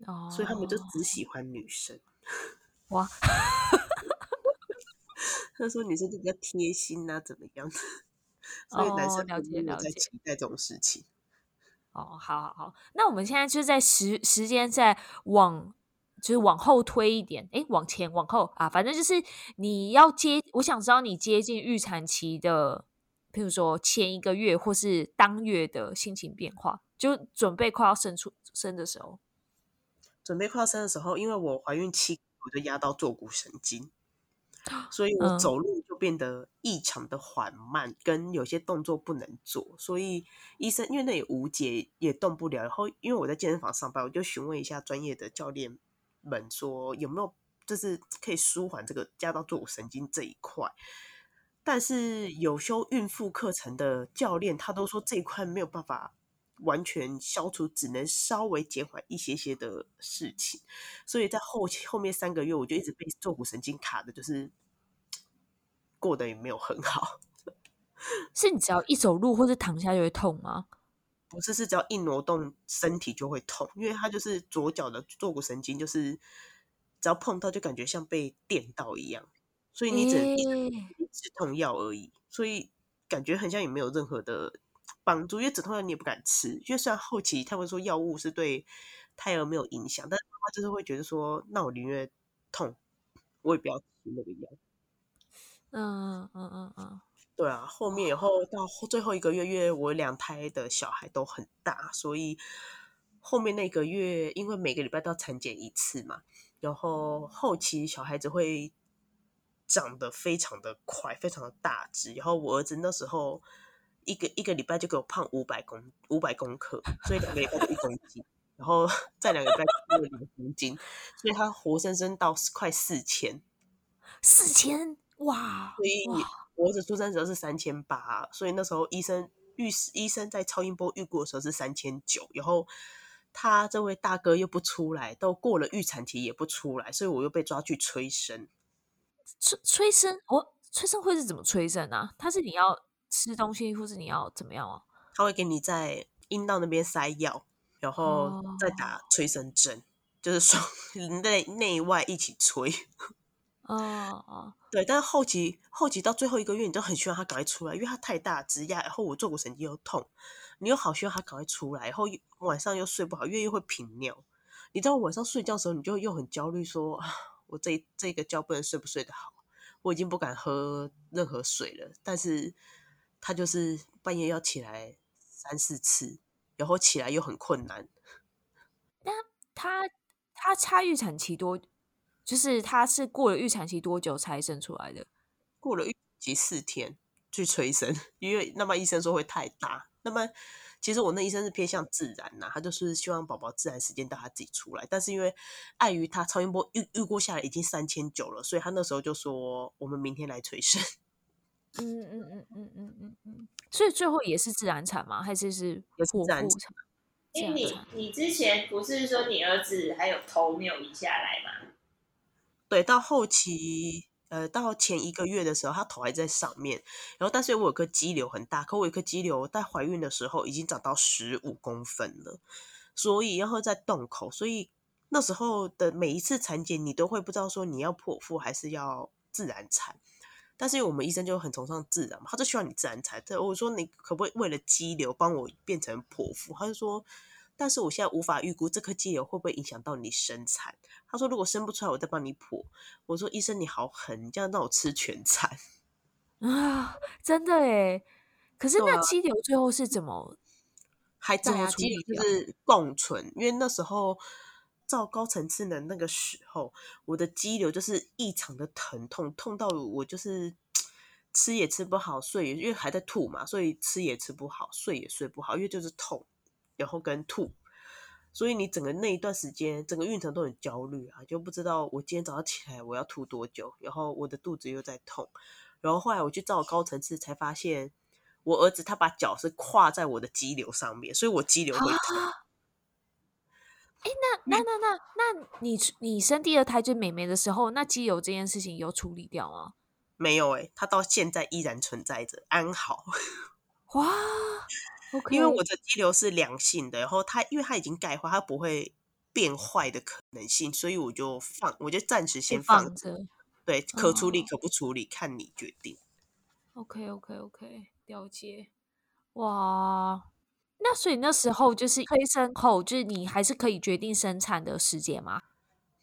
哦，所以他们就只喜欢女生。哇，他说女生就比较贴心啊，怎么样？所以男生不会在期待这种事情。哦，好好好，那我们现在就在时时间在往，就是往后推一点，诶，往前往后啊，反正就是你要接，我想知道你接近预产期的，譬如说前一个月或是当月的心情变化，就准备快要生出生的时候，准备快要生的时候，因为我怀孕期我就压到坐骨神经。所以我走路就变得异常的缓慢，嗯，跟有些动作不能做。所以医生因为那也无解，也动不了。然后因为我在健身房上班，我就询问一下专业的教练们，说有没有就是可以舒缓这个压到坐骨神经这一块。但是有修孕妇课程的教练，他都说这一块没有办法。完全消除，只能稍微减缓一些些的事情，所以在后后面三个月，我就一直被坐骨神经卡的，就是过得也没有很好。是你只要一走路或者躺下就会痛吗？不是，是只要一挪动身体就会痛，因为它就是左脚的坐骨神经，就是只要碰到就感觉像被电到一样，所以你只能止痛药而已，所以感觉很像也没有任何的。绑住，因为止痛药你也不敢吃，因为虽然后期他们说药物是对胎儿没有影响，但是妈妈就是会觉得说，那我宁愿痛，我也不要吃那个药。嗯嗯嗯嗯，对啊，后面以后到最后一个月，因为我两胎的小孩都很大，所以后面那个月，因为每个礼拜都要产检一次嘛，然后后期小孩子会长得非常的快，非常的大只，然后我儿子那时候。一个一个礼拜就给我胖五百公五百公克，所以两个礼拜就一公斤，然后 再两个礼拜又两公斤，所以他活生生到快四千，四千哇！所以我儿子出生的时候是三千八，所以那时候医生预医生在超音波预估的时候是三千九，然后他这位大哥又不出来，都过了预产期也不出来，所以我又被抓去催生。催催生，我、哦、催生会是怎么催生啊？他是你要。吃东西，或是你要怎么样啊？他会给你在阴道那边塞药，然后再打催生针，哦、就是双 内内外一起催。哦哦，对，但是后期后期到最后一个月，你都很希望他赶快出来，因为他太大直压，然后我坐骨神经又痛，你又好希望他赶快出来，然后晚上又睡不好，因为又会频尿。你知道晚上睡觉的时候，你就又很焦虑，说啊，我这这个觉不能睡不睡得好，我已经不敢喝任何水了，但是。他就是半夜要起来三四次，然后起来又很困难。那他他差预产期多，就是他是过了预产期多久才生出来的？过了预产期四天去催生，因为那么医生说会太大。那么其实我那医生是偏向自然呐，他就是希望宝宝自然时间到他自己出来。但是因为碍于他超音波预预估下来已经三千九了，所以他那时候就说我们明天来催生。嗯嗯嗯嗯，所以最后也是自然产吗？还是是剖腹产？因为你你之前不是说你儿子还有头没有移下来吗？对，到后期。呃，到前一个月的时候，他头还在上面，然后但是我有颗肌瘤很大，可我有颗肌瘤在怀孕的时候已经长到十五公分了，所以然后在洞口，所以那时候的每一次产检，你都会不知道说你要剖腹还是要自然产，但是我们医生就很崇尚自然嘛，他就希望你自然产。我说你可不可以为了肌瘤帮我变成剖腹？他就说。但是我现在无法预估这颗肌瘤会不会影响到你生产。他说如果生不出来，我再帮你剖。我说医生你好狠，你这样让我吃全餐 啊！真的诶。可是那肌瘤最后是怎么还在啊？肌瘤就是共存，因为那时候照高层次的那个时候，我的肌瘤就是异常的疼痛，痛到我就是吃也吃不好，睡也因为还在吐嘛，所以吃也吃不好，睡也睡不好，因为就是痛。然后跟吐，所以你整个那一段时间，整个孕程都很焦虑啊，就不知道我今天早上起来我要吐多久，然后我的肚子又在痛，然后后来我去照高层次，才发现我儿子他把脚是跨在我的肌瘤上面，所以我肌瘤会痛。哎，那那那那那你你生第二胎就美眉的时候，那肌瘤这件事情有处理掉吗？没有哎、欸，他到现在依然存在着，安好。哇！Okay. 因为我的肌瘤是良性的，然后它因为它已经钙化，它不会变坏的可能性，所以我就放，我就暂时先放着。对，可处理可不处理，oh. 看你决定。OK OK OK，了解。哇，那所以那时候就是催生后，就是你还是可以决定生产的时间吗？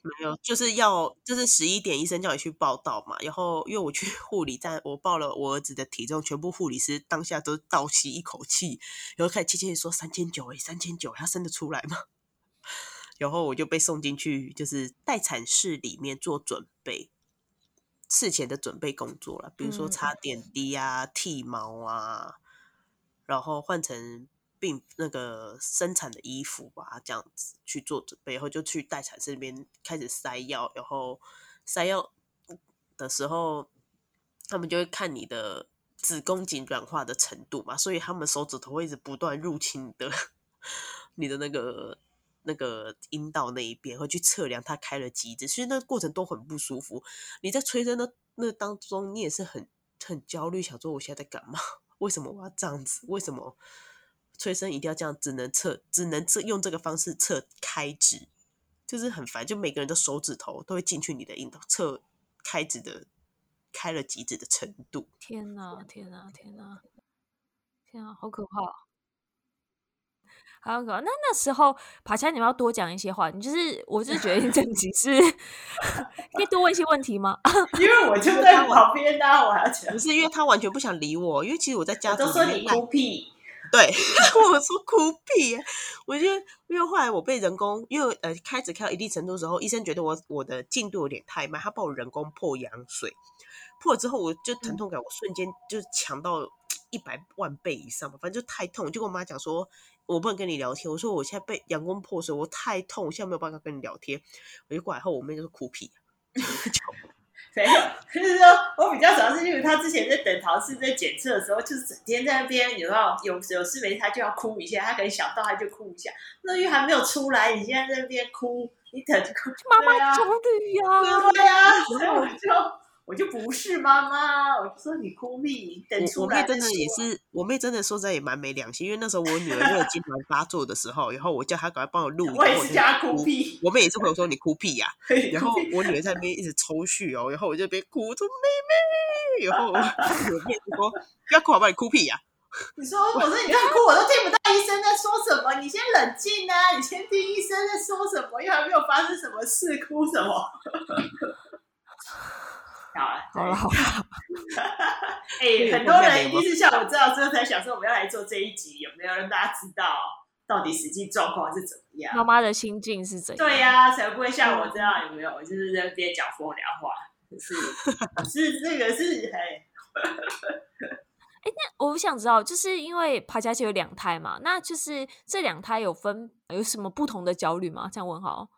没有，就是要就是十一点，医生叫你去报到嘛。然后因为我去 护理站，我报了我儿子的体重，全部护理师当下都倒吸一口气，然后开始窃窃说三千九哎，三千九，他生得出来吗？然后我就被送进去，就是待产室里面做准备，事前的准备工作了，比如说插点滴啊、剃毛啊，然后换成。并那个生产的衣服吧，这样子去做准备，然后就去待产室那边开始塞药，然后塞药的时候，他们就会看你的子宫颈软化的程度嘛，所以他们手指头会一直不断入侵你的 你的那个那个阴道那一边，会去测量它开了几指，其实那过程都很不舒服。你在催生的那当中，你也是很很焦虑，想说我现在在干嘛？为什么我要这样子？为什么？催生一定要这样，只能测，只能测用这个方式测开指，就是很烦。就每个人的手指头都会进去你的阴道，测开指的开了几指的程度。天哪，天哪，天哪，天啊，好可怕，好可怕。那那时候，爬山，你们要多讲一些话。你就是，我是觉得你整集是 可以多问一些问题吗？因为我就在旁边啊，我还要讲。不是因为他完全不想理我，因为其实我在家都说你孤僻。对，我说哭屁，我觉得，因为后来我被人工，因为呃开始开到一定程度的时候，医生觉得我我的进度有点太慢，他帮我人工破羊水，破了之后我就疼痛感，我瞬间就强到一百万倍以上吧，反正就太痛，就跟我妈讲说，我不能跟你聊天，我说我现在被阳光破水，我太痛，我现在没有办法跟你聊天，我就过来后，我妹就是哭屁。没有，就是说我比较主要是因为他之前在等陶氏在检测的时候，就是整天在那边，有没有有有事没事他就要哭一下，他可能想到他就哭一下。那因为还没有出来，你现在在那边哭，你等着哭，妈妈焦虑呀，对呀，所以我就。我就不是妈妈，我就说你哭屁，等出来。我妹真的也是，我妹真的说实在也蛮没良心，因为那时候我女儿热痙攣发作的时候，然后我叫她赶快帮我录 影。我也是叫她哭屁，我妹也是会说你哭屁呀、啊，然后我女儿在那边一直 抽搐哦，然后我就边哭说妹妹，然后我妹就说不要哭，我帮你哭屁呀、啊。你说我说你在哭，我都听不到医生在说什么，你先冷静啊，你先听医生在说什么，又还没有发生什么事，哭什么？好了，好了，好了。哎、欸，很多人一定是像我知道之后才想说我们要来做这一集，有没有让大家知道到底实际状况是怎么样？妈妈的心境是怎样？对呀、啊，才不会像我这样，有没有？就是在那边讲风凉话，是 是这个是哎。哎，那我想知道，就是因为爬家姐有两胎嘛，那就是这两胎有分有什么不同的焦虑吗？这样问好。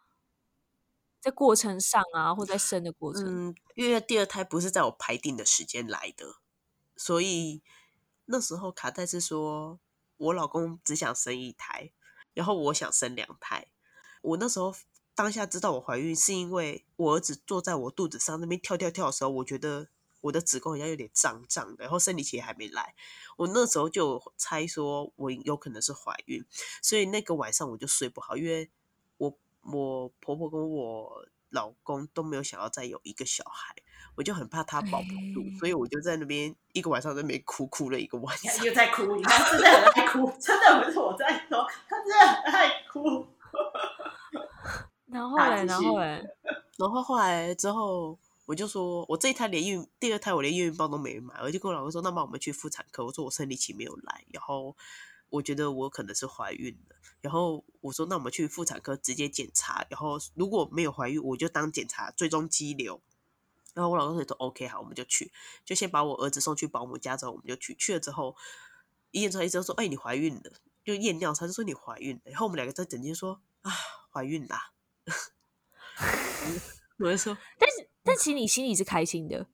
在过程上啊，或在生的过程，嗯，因为第二胎不是在我排定的时间来的，所以那时候卡带是说我老公只想生一胎，然后我想生两胎。我那时候当下知道我怀孕，是因为我儿子坐在我肚子上那边跳跳跳的时候，我觉得我的子宫好像有点胀胀的，然后生理期也还没来。我那时候就猜说我有可能是怀孕，所以那个晚上我就睡不好，因为我我婆婆跟我老公都没有想要再有一个小孩，我就很怕他保不住，所以我就在那边一个晚上在那边哭哭了一个晚上，又在哭，你看真的很爱哭，真的不是我在说，他真的很爱哭。然后来，然后来，然后后来之后，我就说，我这一胎连孕，第二胎我连验孕棒都没买，我就跟我老公说，那么我们去妇产科。我说我生理期没有来，然后我觉得我可能是怀孕了。然后我说，那我们去妇产科直接检查，然后如果没有怀孕，我就当检查追踪肌瘤。然后我老公说都 OK，好，我们就去，就先把我儿子送去保姆家之后，我们就去。去了之后，一验出来，医生说，哎，你怀孕了，就验尿，他就说你怀孕了。然后我们两个在诊间说，啊，怀孕啦。我就说，但是，但其实你心里是开心的。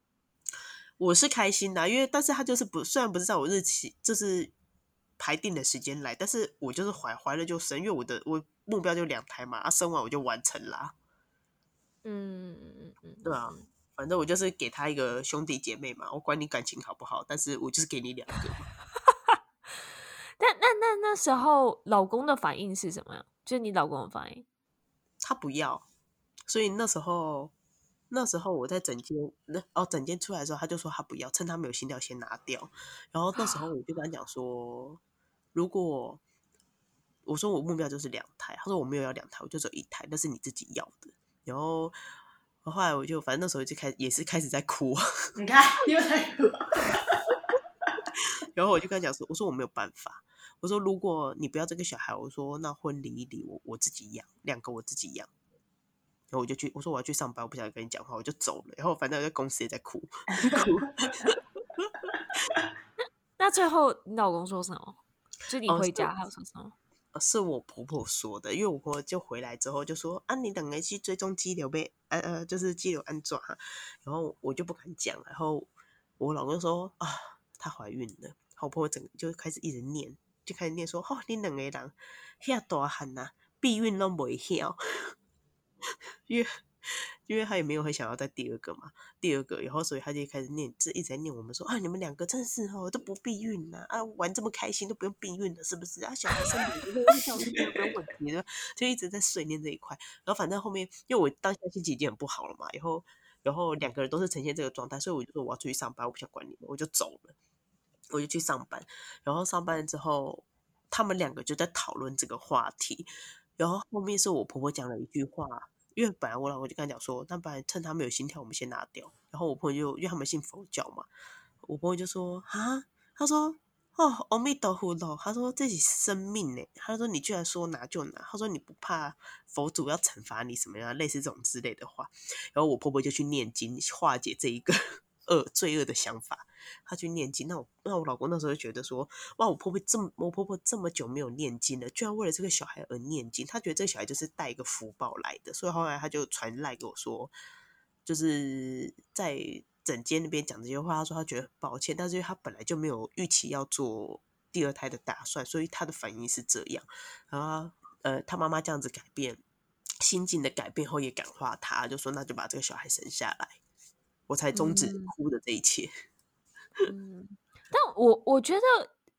我是开心的，因为但是他就是不，虽然不是在我日期，就是排定的时间来，但是我就是怀怀了就生，因为我的我目标就两胎嘛，啊，生完我就完成啦。嗯嗯嗯，对啊，反正我就是给他一个兄弟姐妹嘛，我管你感情好不好，但是我就是给你两个。但那那那时候老公的反应是什么呀？就是你老公的反应。他不要，所以那时候，那时候我在整间，那哦，整间出来的时候，他就说他不要，趁他没有心跳先拿掉。然后那时候我就跟他讲说，如果我说我目标就是两胎，他说我没有要两胎，我就只有一胎，那是你自己要的。然后后来我就反正那时候就开始也是开始在哭，你看又在哭。然后我就跟他讲说，我说我没有办法。我说：“如果你不要这个小孩，我说那婚礼一离，我我自己养两个，我自己养。”然后我就去，我说我要去上班，我不想跟你讲话，我就走了。然后反正我在公司也在哭，哭。那最后你老公说什么？就你回家还有什么？哦，是，我婆婆说的，因为我婆婆就回来之后就说：“啊，你等下去追踪肌瘤呗，呃呃，就是肌瘤安装。”然后我就不敢讲。然后我老公说：“啊，她怀孕了。”我婆婆整就开始一直念。就开始念说：“哦，你两个人遐大汉呐，避孕都未晓，因为因为他也没有很想要再第二个嘛，第二个，然后所以他就开始念，就一直在念我们说啊，你们两个真是哦，都不避孕呐，啊，玩这么开心都不用避孕了，是不是？啊，小孩生你都会想，没有问题的，就一直在碎念这一块。然后反正后面，因为我当下心情已经很不好了嘛，然后然后两个人都是呈现这个状态，所以我就说我要出去上班，我不想管你们，我就走了。”我就去上班，然后上班之后，他们两个就在讨论这个话题。然后后面是我婆婆讲了一句话，因为本来我老公就跟他讲说，那不然趁他没有心跳，我们先拿掉。然后我婆婆就因为他们信佛教嘛，我婆婆就说啊，他说哦，阿弥陀佛喽，他说这是生命呢，他说你居然说拿就拿，他说你不怕佛祖要惩罚你什么样，类似这种之类的话。然后我婆婆就去念经化解这一个 恶罪恶的想法。他去念经，那我那我老公那时候就觉得说，哇，我婆婆这么我婆婆这么久没有念经了，居然为了这个小孩而念经。他觉得这个小孩就是带一个福报来的，所以后来他就传赖给我说，就是在整间那边讲这些话。他说他觉得很抱歉，但是因为他本来就没有预期要做第二胎的打算，所以他的反应是这样。然后呃，他妈妈这样子改变心境的改变后，也感化他，就说那就把这个小孩生下来，我才终止哭的这一切。嗯嗯，但我我觉得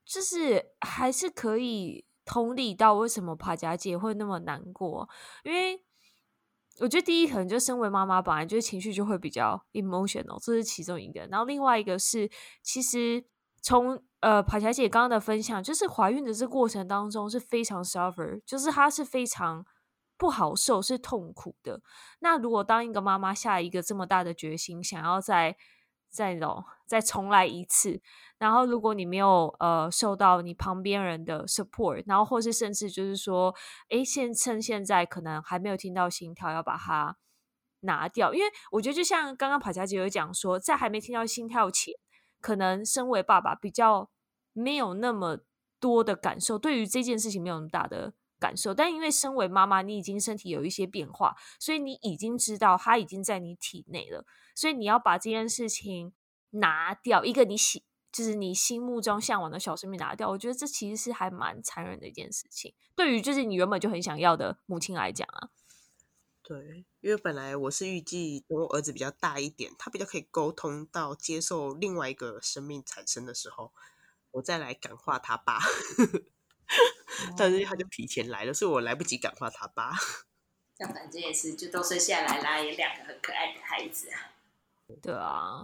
就是还是可以同理到为什么帕佳姐会那么难过，因为我觉得第一可能就身为妈妈本来就情绪就会比较 emotional，这是其中一个。然后另外一个是，其实从呃帕佳姐刚刚的分享，就是怀孕的这过程当中是非常 suffer，就是她是非常不好受，是痛苦的。那如果当一个妈妈下一个这么大的决心，想要在再种再重来一次，然后如果你没有呃受到你旁边人的 support，然后或是甚至就是说，诶，现趁现在可能还没有听到心跳，要把它拿掉，因为我觉得就像刚刚跑佳姐有讲说，在还没听到心跳前，可能身为爸爸比较没有那么多的感受，对于这件事情没有那么大的感受，但因为身为妈妈，你已经身体有一些变化，所以你已经知道它已经在你体内了。所以你要把这件事情拿掉，一个你喜就是你心目中向往的小生命拿掉，我觉得这其实是还蛮残忍的一件事情。对于就是你原本就很想要的母亲来讲啊，对，因为本来我是预计等我儿子比较大一点，他比较可以沟通到接受另外一个生命产生的时候，我再来感化他爸。但是他就提前来了，所以我来不及感化他爸。这样反正也是，就都生下来啦，有两个很可爱的孩子啊。对啊，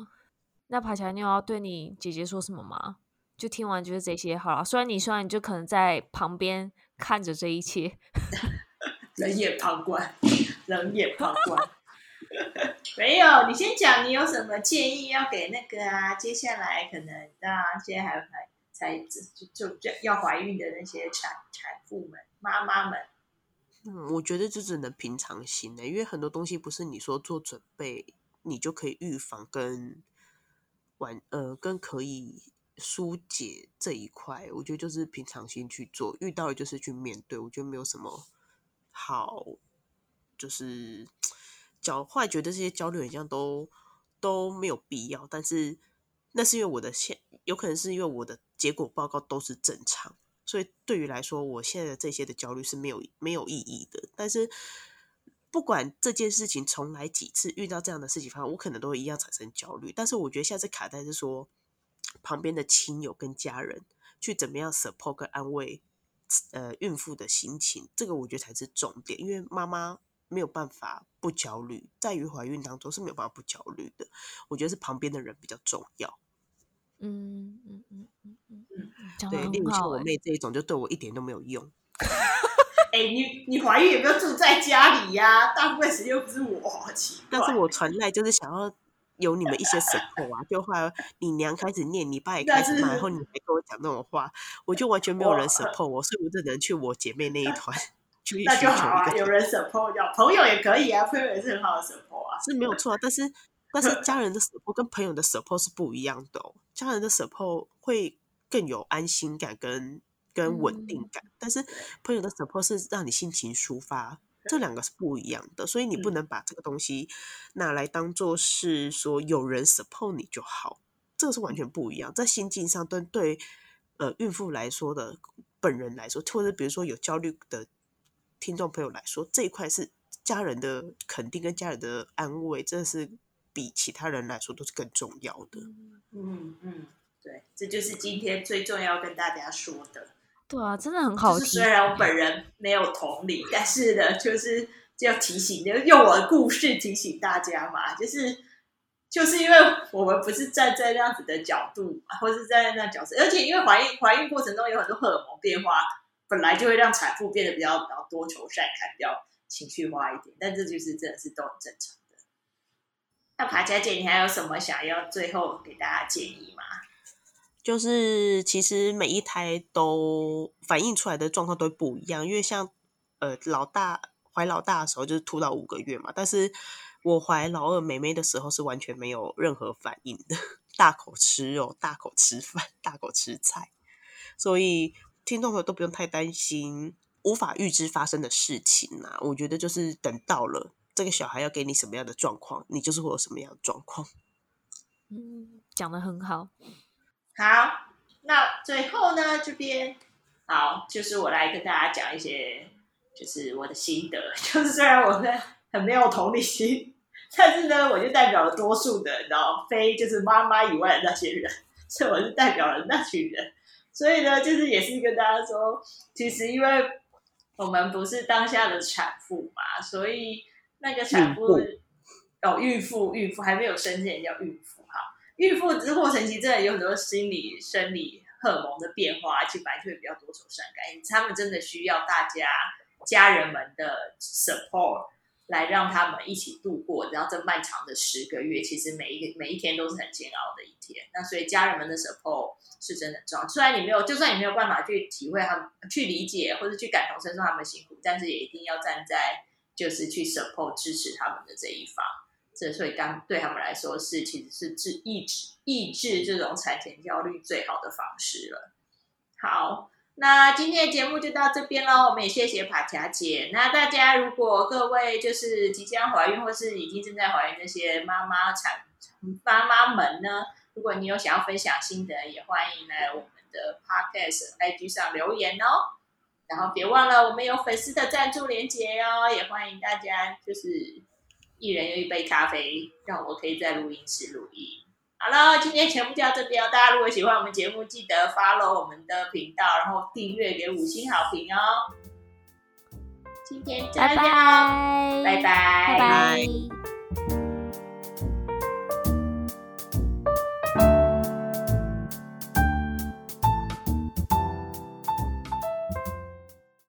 那爬起来，你有要对你姐姐说什么吗？就听完就是这些好了。虽然你说你就可能在旁边看着这一切，冷眼旁观，冷眼旁观。没有，你先讲，你有什么建议要给那个啊？接下来可能啊，现在还有还才就就就要怀孕的那些产产妇们、妈妈们。嗯，我觉得就只能平常心的，因为很多东西不是你说做准备，你就可以预防跟完呃跟可以疏解这一块。我觉得就是平常心去做，遇到的就是去面对。我觉得没有什么好，就是焦，后来觉得这些焦虑好像都都没有必要。但是那是因为我的现，有可能是因为我的结果报告都是正常。所以对于来说，我现在的这些的焦虑是没有没有意义的。但是不管这件事情重来几次，遇到这样的事情发生，我可能都会一样产生焦虑。但是我觉得下次卡在是说，旁边的亲友跟家人去怎么样 support 跟安慰呃孕妇的心情，这个我觉得才是重点。因为妈妈没有办法不焦虑，在于怀孕当中是没有办法不焦虑的。我觉得是旁边的人比较重要。嗯嗯嗯嗯嗯嗯，对，例如像我妹这一种，就对我一点都没有用。哎、欸，你你怀孕有没有住在家里呀、啊？大部分时间又不是我，好奇怪。但是我传来就是想要有你们一些 support 啊，就后来你娘开始念，你爸也开始骂，然后你还跟我讲那种话，我就完全没有人 support 我，所以我只能去我姐妹那一团 去那就好啊，有人 support 掉，朋友也可以啊，朋友也是很好的 support 啊，是没有错啊，但是。但是家人的 support 跟朋友的 support 是不一样的哦。家人的 support 会更有安心感跟跟稳定感，但是朋友的 support 是让你心情抒发，这两个是不一样的。所以你不能把这个东西拿来当做是说有人 support 你就好，这个是完全不一样。在心境上，对对呃孕妇来说的本人来说，或者比如说有焦虑的听众朋友来说，这一块是家人的肯定跟家人的安慰，这是。比其他人来说都是更重要的。嗯嗯，对，这就是今天最重要跟大家说的。对啊，真的很好听。虽然我本人没有同理，但是呢，就是就要提醒，就用我的故事提醒大家嘛。就是就是因为我们不是站在那样子的角度，或是站在那角色，而且因为怀孕怀孕过程中有很多荷尔蒙变化，本来就会让产妇变得比较比较多愁善感，比较情绪化一点。但这就是真的是都很正常的。那爬家姐，你还有什么想要最后给大家建议吗？就是其实每一胎都反映出来的状况都不一样，因为像呃老大怀老大的时候就是吐到五个月嘛，但是我怀老二妹妹的时候是完全没有任何反应的，大口吃肉，大口吃饭，大口吃菜，所以听众朋友都不用太担心无法预知发生的事情啊，我觉得就是等到了。这个小孩要给你什么样的状况，你就是会有什么样的状况。嗯，讲得很好。好，那最后呢，这边好，就是我来跟大家讲一些，就是我的心得。就是虽然我很很没有同理心，但是呢，我就代表了多数的，然后非就是妈妈以外的那些人，所以我是代表了那群人。所以呢，就是也是跟大家说，其实因为我们不是当下的产妇嘛，所以。那个产妇哦，孕妇，孕妇还没有生之前叫孕妇。孕妇之过程其实真的有很多心理、生理、荷尔蒙的变化，而且本来就会比较多愁善感。他们真的需要大家家人们的 support 来让他们一起度过，然后这漫长的十个月，其实每一个每一天都是很煎熬的一天。那所以家人们的 support 是真的重要。虽然你没有，就算你没有办法去体会他们、去理解或者去感同身受他们辛苦，但是也一定要站在。就是去 support 支持他们的这一方，这所以刚对他们来说是其实是治抑制抑制这种产前焦虑最好的方式了。好，那今天的节目就到这边喽，我们也谢谢爬恰姐。那大家如果各位就是即将怀孕或是已经正在怀孕那些妈妈产妈妈们呢，如果你有想要分享心得，也欢迎来我们的 Podcast IG 上留言哦。然后别忘了，我们有粉丝的赞助连接哦，也欢迎大家就是一人有一杯咖啡，让我可以在录音室录音。好了，今天全部就到这边哦。大家如果喜欢我们节目，记得 follow 我们的频道，然后订阅给五星好评哦。今天就这样，拜拜，拜拜。拜拜。